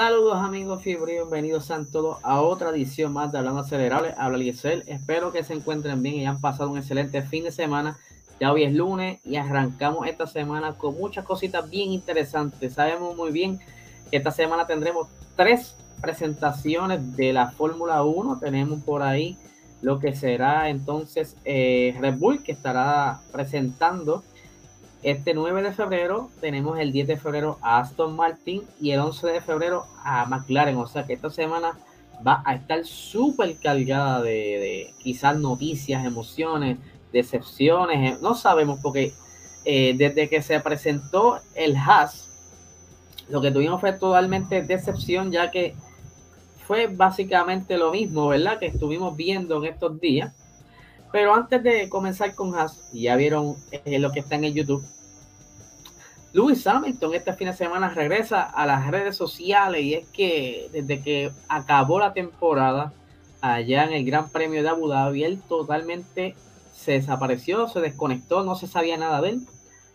Saludos amigos Fibri, bienvenidos a todos a otra edición más de Hablando Acelerable. Habla Liesel, espero que se encuentren bien y hayan pasado un excelente fin de semana. Ya hoy es lunes y arrancamos esta semana con muchas cositas bien interesantes. Sabemos muy bien que esta semana tendremos tres presentaciones de la Fórmula 1. Tenemos por ahí lo que será entonces eh, Red Bull que estará presentando este 9 de febrero tenemos el 10 de febrero a Aston Martin y el 11 de febrero a McLaren. O sea que esta semana va a estar súper cargada de, quizás noticias, emociones, decepciones. Eh, no sabemos porque eh, desde que se presentó el Haas, lo que tuvimos fue totalmente decepción ya que fue básicamente lo mismo, ¿verdad? Que estuvimos viendo en estos días. Pero antes de comenzar con Haas, ya vieron eh, lo que está en el YouTube. Lewis Hamilton este fin de semana regresa a las redes sociales y es que desde que acabó la temporada allá en el Gran Premio de Abu Dhabi, él totalmente se desapareció, se desconectó, no se sabía nada de él.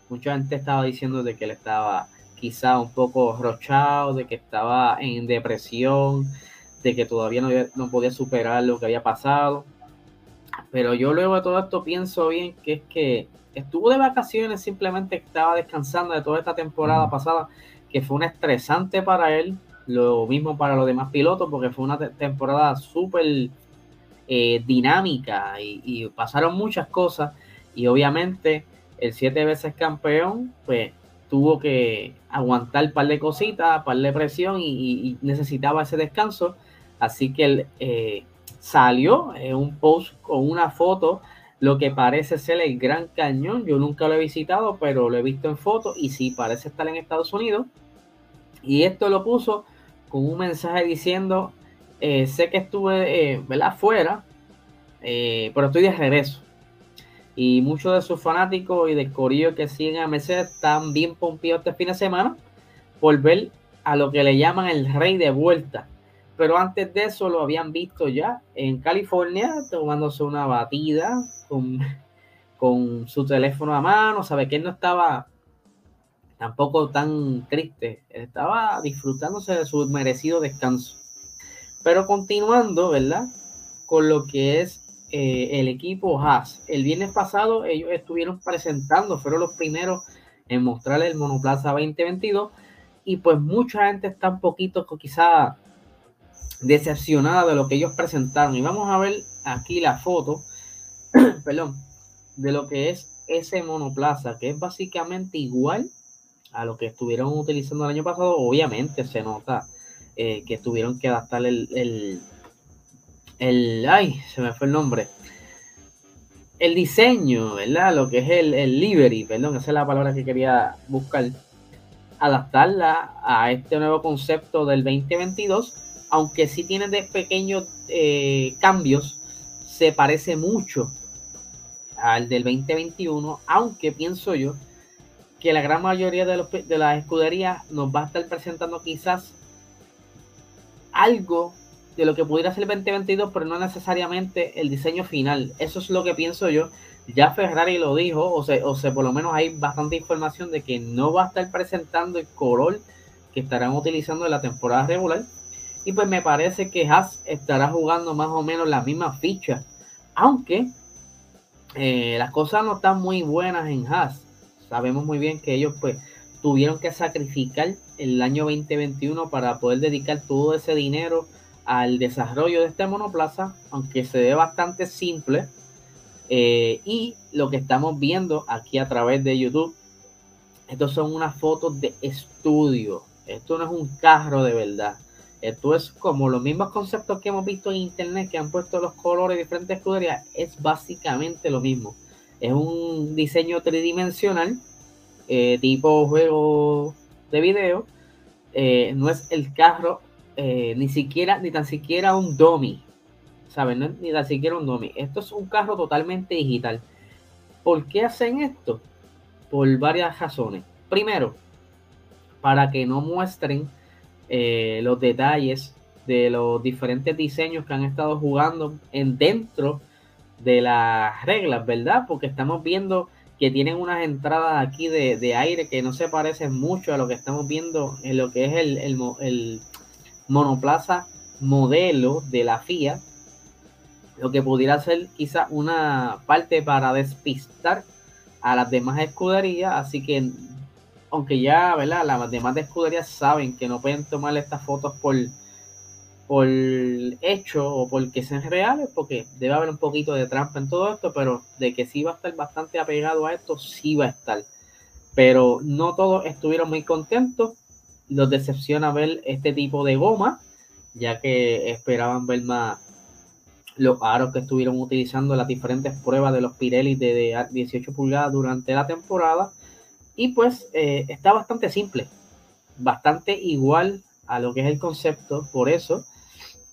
Mucha gente estaba diciendo de que él estaba quizá un poco rochado, de que estaba en depresión, de que todavía no, no podía superar lo que había pasado. Pero yo luego de todo esto pienso bien que es que estuvo de vacaciones, simplemente estaba descansando de toda esta temporada pasada, que fue una estresante para él, lo mismo para los demás pilotos, porque fue una temporada súper eh, dinámica y, pasaron muchas cosas y obviamente el siete veces campeón, pues tuvo que aguantar un par de cositas, un par de presión y, necesitaba ese descanso, así que él eh, salió en un post con una foto lo que parece ser el Gran Cañón. Yo nunca lo he visitado, pero lo he visto en fotos y sí parece estar en Estados Unidos. Y esto lo puso con un mensaje diciendo, eh, sé que estuve eh, fuera, eh, pero estoy de regreso. Y muchos de sus fanáticos y de corillo que siguen a Mercedes están bien pompidos este fin de semana por ver a lo que le llaman el rey de vuelta pero antes de eso lo habían visto ya en California tomándose una batida con, con su teléfono a mano, sabe que él no estaba tampoco tan triste, estaba disfrutándose de su merecido descanso. Pero continuando, ¿verdad? Con lo que es eh, el equipo Haas. El viernes pasado ellos estuvieron presentando, fueron los primeros en mostrar el Monoplaza 2022 y pues mucha gente está un poquito quizá decepcionada de lo que ellos presentaron. Y vamos a ver aquí la foto, perdón, de lo que es ese monoplaza, que es básicamente igual a lo que estuvieron utilizando el año pasado. Obviamente se nota eh, que tuvieron que adaptar el, el, el, ay, se me fue el nombre. El diseño, ¿verdad? Lo que es el, el livery, perdón, esa es la palabra que quería buscar. Adaptarla a este nuevo concepto del 2022 aunque sí tiene de pequeños eh, cambios, se parece mucho al del 2021, aunque pienso yo que la gran mayoría de, las escuderías nos va a estar presentando quizás algo de lo que pudiera ser el 2022, pero no necesariamente el diseño final. Eso es lo que pienso yo. Ya Ferrari lo dijo, o sea, o sea, por lo menos hay bastante información de que no va a estar presentando el color que estarán utilizando en la temporada regular, y pues me parece que Haas estará jugando más o menos la misma ficha. Aunque eh, las cosas no están muy buenas en Haas. Sabemos muy bien que ellos pues tuvieron que sacrificar el año 2021 para poder dedicar todo ese dinero al desarrollo de este monoplaza, aunque se ve bastante simple. Eh, y lo que estamos viendo aquí a través de YouTube, estos son unas fotos de estudio. Esto no es un carro de verdad. Esto es como los mismos conceptos que hemos visto en internet que han puesto los colores de diferentes escuderías. Es básicamente lo mismo. Es un diseño tridimensional, eh, tipo juego de video. Eh, no es el carro, eh, ni siquiera, ni tan siquiera un dummy. ¿Saben? ni tan siquiera un dummy. Esto es un carro totalmente digital. ¿Por qué hacen esto? Por varias razones. Primero, para que no muestren eh, los detalles de los diferentes diseños que han estado jugando en dentro de las reglas, ¿verdad? Porque estamos viendo que tienen unas entradas aquí de, aire que no se parecen mucho a lo que estamos viendo en lo que es el, monoplaza modelo de la FIA, lo que pudiera ser quizá una parte para despistar a las demás escuderías, así que aunque ya, ¿verdad? Las demás escuderías saben que no pueden tomar estas fotos por, por hecho o porque sean reales, porque debe haber un poquito de trampa en todo esto, pero de que sí va a estar bastante apegado a esto, sí va a estar. Pero no todos estuvieron muy contentos, los decepciona ver este tipo de goma, ya que esperaban ver más los aros que estuvieron utilizando las diferentes pruebas de los Pirelli de 18 pulgadas durante la temporada. Y pues eh, está bastante simple, bastante igual a lo que es el concepto. Por eso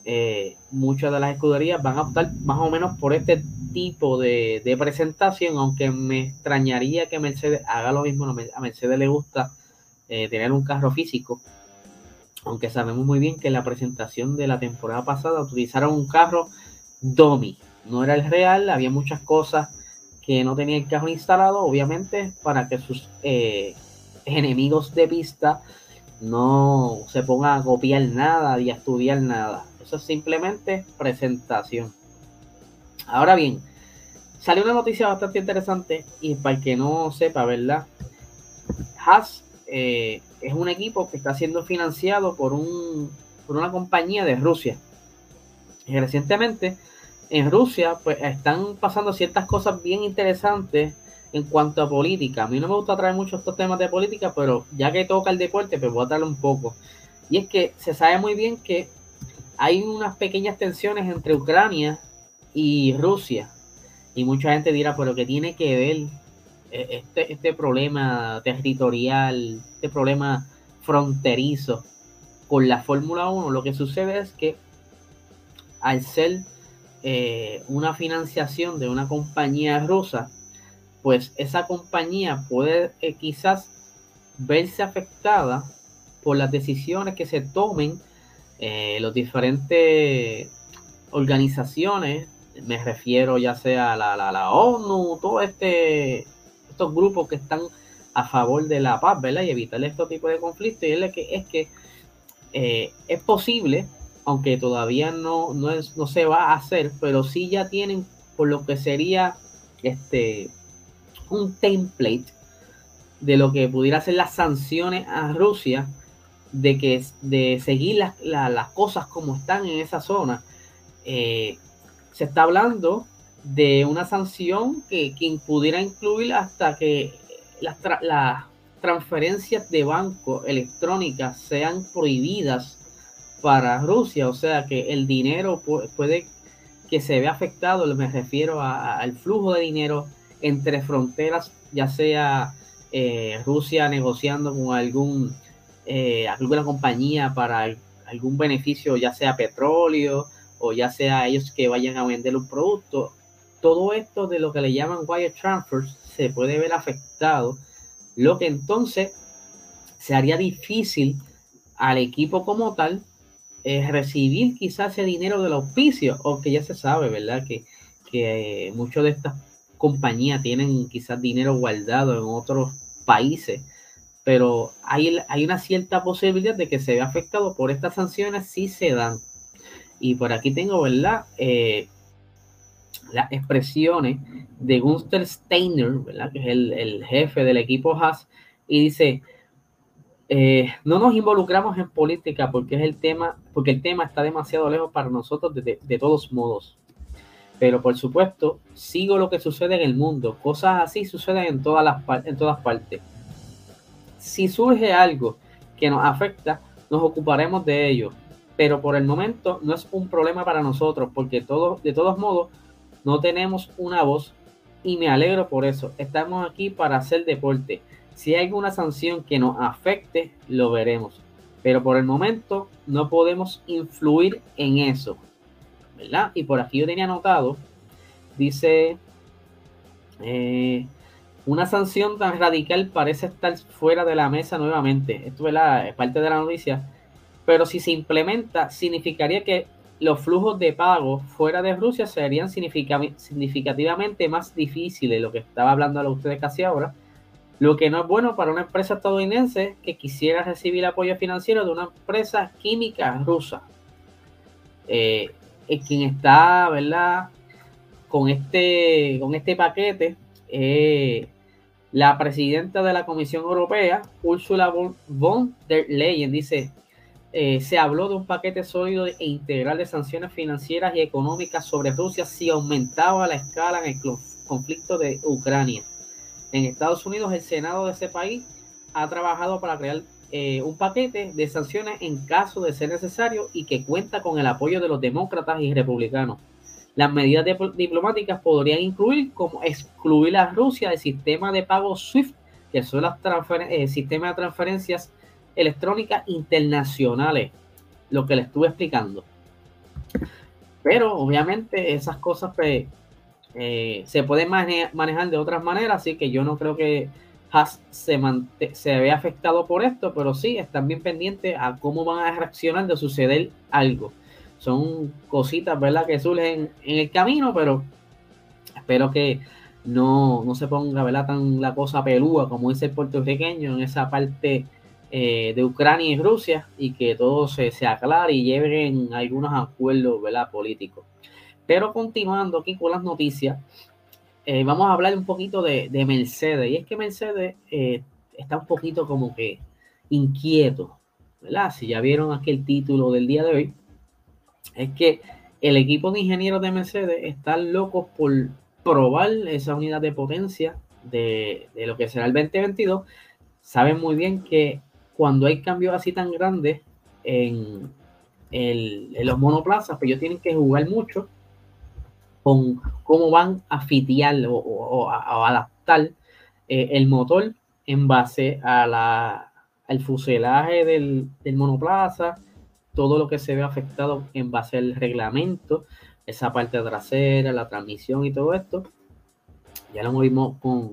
eh, muchas de las escuderías van a optar más o menos por este tipo de, presentación, aunque me extrañaría que Mercedes haga lo mismo. A Mercedes le gusta eh, tener un carro físico, aunque sabemos muy bien que en la presentación de la temporada pasada utilizaron un carro Domi. No era el real, había muchas cosas que no tenía el carro instalado, obviamente, para que sus eh, enemigos de pista no se pongan a copiar nada y a estudiar nada. Eso es simplemente presentación. Ahora bien, salió una noticia bastante interesante y para el que no sepa, ¿verdad? Haas eh, es un equipo que está siendo financiado por, un, por una compañía de Rusia. Recientemente en Rusia pues están pasando ciertas cosas bien interesantes en cuanto a política. A mí no me gusta traer mucho estos temas de política, pero ya que toca el deporte, pues voy a traerlo un poco. Y es que se sabe muy bien que hay unas pequeñas tensiones entre Ucrania y Rusia. Y mucha gente dirá, pero ¿qué tiene que ver eh, este, este problema territorial, este problema fronterizo con la Fórmula 1? Lo que sucede es que al ser eh, una financiación de una compañía rusa, pues esa compañía puede eh, quizás verse afectada por las decisiones que se tomen eh, los diferentes organizaciones, me refiero ya sea a la, la, ONU, todos este, estos grupos que están a favor de la paz, ¿verdad? Y evitar este tipo de conflictos. Y es que es que es posible aunque todavía no, no, es, no se va a hacer, pero sí ya tienen por lo que sería este un template de lo que pudiera ser las sanciones a Rusia de que de seguir las, cosas como están en esa zona. Eh, se está hablando de una sanción que, que pudiera incluir hasta que las, las transferencias de banco electrónicas sean prohibidas para Rusia, o sea que el dinero puede que se vea afectado, me refiero al flujo de dinero entre fronteras, ya sea eh, Rusia negociando con algún eh, alguna compañía para algún beneficio, ya sea petróleo o ya sea ellos que vayan a vender un producto. Todo esto de lo que le llaman wire transfers se puede ver afectado, lo que entonces se haría difícil al equipo como tal recibir quizás ese dinero del auspicio, que ya se sabe, ¿verdad? Que, que eh, muchas de estas compañías tienen quizás dinero guardado en otros países, pero hay, hay una cierta posibilidad de que se vea afectado por estas sanciones si se dan. Y por aquí tengo, ¿verdad? Eh, las expresiones de Gunter Steiner, ¿verdad? Que es el, el jefe del equipo Haas, y dice, eh, no nos involucramos en política porque es el tema, porque el tema está demasiado lejos para nosotros de, todos modos. Pero por supuesto, sigo lo que sucede en el mundo. Cosas así suceden en todas las en todas partes. Si surge algo que nos afecta, nos ocuparemos de ello. Pero por el momento no es un problema para nosotros, porque de todos modos no tenemos una voz y me alegro por eso. Estamos aquí para hacer deporte si hay alguna sanción que nos afecte, lo veremos. Pero por el momento no podemos influir en eso. ¿Verdad? Y por aquí yo tenía anotado, dice, eh, una sanción tan radical parece estar fuera de la mesa nuevamente. Esto es parte de la noticia. Pero si se implementa, significaría que los flujos de pago fuera de Rusia serían significativamente más difíciles, lo que estaba hablando a ustedes casi ahora, lo que no es bueno para una empresa estadounidense que quisiera recibir apoyo financiero de una empresa química rusa. Eh, quien está, ¿verdad? Con este, con este paquete, eh, la presidenta de la Comisión Europea, Ursula von der Leyen, dice, eh, se habló de un paquete sólido e integral de sanciones financieras y económicas sobre Rusia si aumentaba la escala en el conflicto de Ucrania. En Estados Unidos, el Senado de ese país ha trabajado para crear eh, un paquete de sanciones en caso de ser necesario y que cuenta con el apoyo de los demócratas y republicanos. Las medidas diplomáticas podrían incluir como excluir a Rusia del sistema de pago SWIFT, que son los eh, sistemas de transferencias electrónicas internacionales, lo que le estuve explicando. Pero obviamente esas cosas pues, eh, se puede manejar de otras maneras, así que yo no creo que Haas se, se vea afectado por esto, pero sí están bien pendientes a cómo van a reaccionar de suceder algo. Son cositas, ¿verdad?, que surgen en el camino, pero espero que no, se ponga, ¿verdad?, tan la cosa pelúa como dice el puertorriqueño en esa parte eh, de Ucrania y Rusia y que todo se, se aclare y lleven algunos acuerdos, ¿verdad?, políticos. Pero continuando aquí con las noticias, eh, vamos a hablar un poquito de, Mercedes. Y es que Mercedes eh, está un poquito como que inquieto, ¿verdad? Si ya vieron aquí el título del día de hoy, es que el equipo de ingenieros de Mercedes están locos por probar esa unidad de potencia de, lo que será el 2022. Saben muy bien que cuando hay cambios así tan grandes en, en los monoplazas, pues ellos tienen que jugar mucho con cómo van a fitear o, a, adaptar eh, el motor en base a la, al fuselaje del, monoplaza, todo lo que se ve afectado en base al reglamento, esa parte trasera, la transmisión y todo esto. Ya lo vimos con,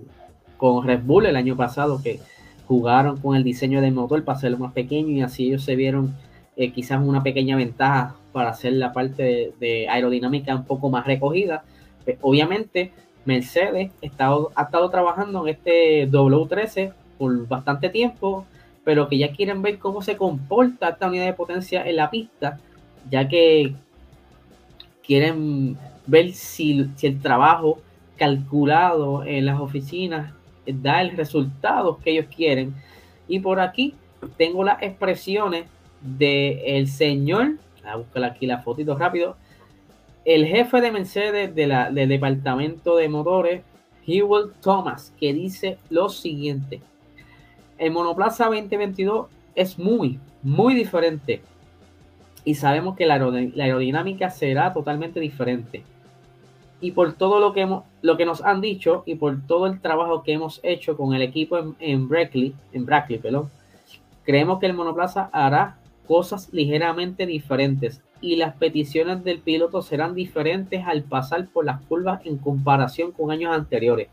con Red Bull el año pasado que jugaron con el diseño del motor para hacerlo más pequeño y así ellos se vieron eh, quizás una pequeña ventaja para hacer la parte de, aerodinámica un poco más recogida. Pues, obviamente, Mercedes ha estado trabajando en este W13 por bastante tiempo, pero que ya quieren ver cómo se comporta esta unidad de potencia en la pista, ya que quieren ver si, si el trabajo calculado en las oficinas da el resultado que ellos quieren. Y por aquí tengo las expresiones del señor, a buscar aquí la fotito rápido, el jefe de Mercedes del departamento de motores, Hewell Thomas, que dice lo siguiente. El monoplaza 2022 es muy, muy diferente. Y sabemos que la, aerodinámica será totalmente diferente. Y por todo lo que, hemos, lo que nos han dicho y por todo el trabajo que hemos hecho con el equipo en, en Brackley, en Brackley, perdón, creemos que el monoplaza hará cosas ligeramente diferentes y las peticiones del piloto serán diferentes al pasar por las curvas en comparación con años anteriores.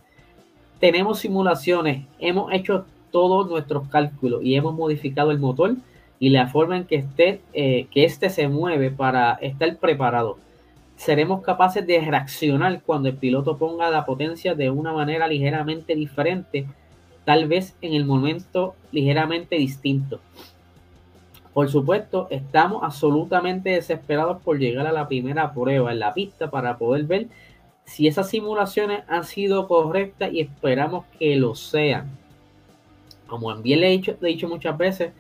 Tenemos simulaciones, hemos hecho todos nuestros cálculos y hemos modificado el motor y la forma en que esté, eh, este se mueve para estar preparado. Seremos capaces de reaccionar cuando el piloto ponga la potencia de una manera ligeramente diferente, tal vez en el momento ligeramente distinto. Por supuesto, estamos absolutamente desesperados por llegar a la primera prueba en la pista para poder ver si esas simulaciones han sido correctas y esperamos que lo sean. Como bien le he dicho, he dicho muchas veces,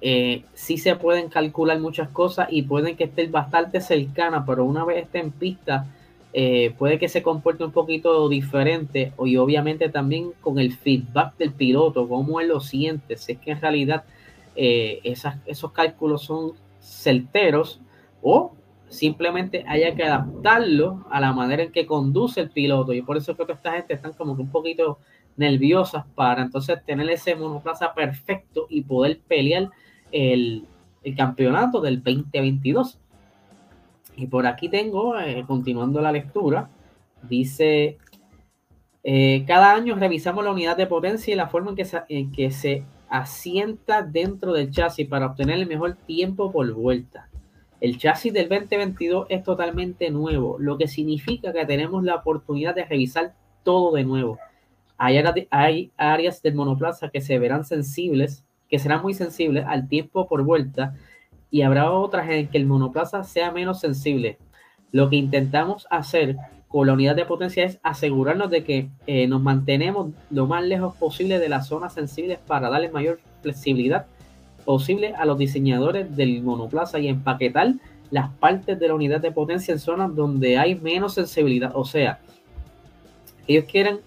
eh, sí se pueden calcular muchas cosas y pueden que estén bastante cercanas, pero una vez esté en pista, eh, puede que se comporte un poquito diferente y obviamente también con el feedback del piloto, cómo él lo siente, si es que en realidad eh, esos cálculos son certeros o simplemente haya que adaptarlo a la manera en que conduce el piloto. Y por eso creo que esta gente están como que un poquito nerviosas para entonces tener ese monoplaza perfecto y poder pelear el, campeonato del 2022. Y por aquí tengo, eh, continuando la lectura, dice, eh, cada año revisamos la unidad de potencia y la forma en que en que se asienta dentro del chasis para obtener el mejor tiempo por vuelta. El chasis del 2022 es totalmente nuevo, lo que significa que tenemos la oportunidad de revisar todo de nuevo. Hay, áreas del monoplaza que se verán sensibles, que serán muy sensibles al tiempo por vuelta, y habrá otras en que el monoplaza sea menos sensible. Lo que intentamos hacer con la unidad de potencia es asegurarnos de que eh, nos mantenemos lo más lejos posible de las zonas sensibles para darle mayor flexibilidad posible a los diseñadores del monoplaza y empaquetar las partes de la unidad de potencia en zonas donde hay menos sensibilidad. O sea, ellos quieren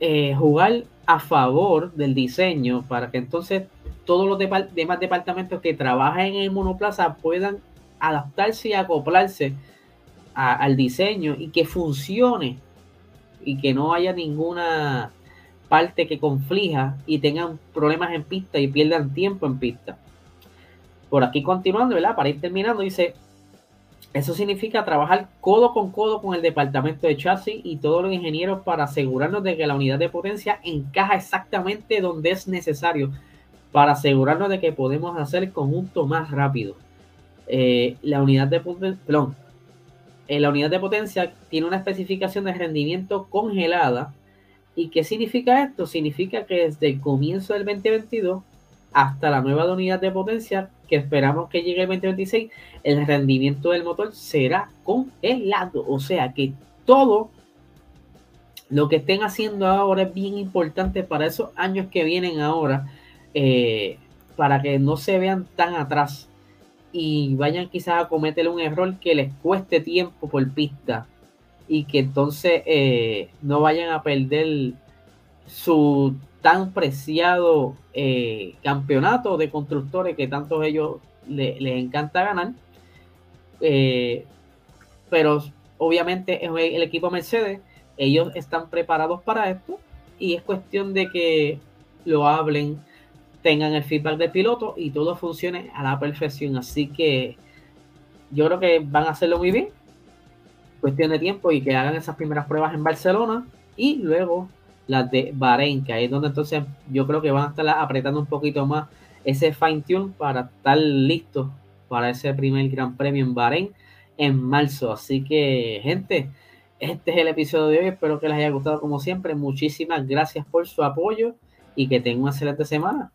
eh, jugar a favor del diseño para que entonces todos los demás departamentos que trabajan en el monoplaza puedan adaptarse y acoplarse al diseño y que funcione y que no haya ninguna parte que conflija y tengan problemas en pista y pierdan tiempo en pista. Por aquí continuando, ¿verdad? Para ir terminando, dice, eso significa trabajar codo con codo con el departamento de chasis y todos los ingenieros para asegurarnos de que la unidad de potencia encaja exactamente donde es necesario para asegurarnos de que podemos hacer el conjunto más rápido. Eh, la unidad de potencia, eh, la unidad de potencia tiene una especificación de rendimiento congelada. ¿Y qué significa esto? Significa que desde el comienzo del 2022 hasta la nueva unidad de potencia que esperamos que llegue el 2026, el rendimiento del motor será congelado. O sea que todo lo que estén haciendo ahora es bien importante para esos años que vienen ahora, eh, para que no se vean tan atrás y vayan quizás a cometer un error que les cueste tiempo por pista y que entonces eh, no vayan a perder su tan preciado eh, campeonato de constructores que tantos ellos les encanta ganar. Eh, pero obviamente el equipo Mercedes, ellos están preparados para esto y es cuestión de que lo hablen, tengan el feedback del piloto y todo funcione a la perfección. Así que yo creo que van a hacerlo muy bien. Cuestión de tiempo y que hagan esas primeras pruebas en Barcelona y luego las de Bahrein, que ahí es donde entonces yo creo que van a estar apretando un poquito más ese fine tune para estar listos para ese primer Gran Premio en Bahrein en marzo. Así que, gente, este es el episodio de hoy. Espero que les haya gustado como siempre. Muchísimas gracias por su apoyo y que tengan una excelente semana.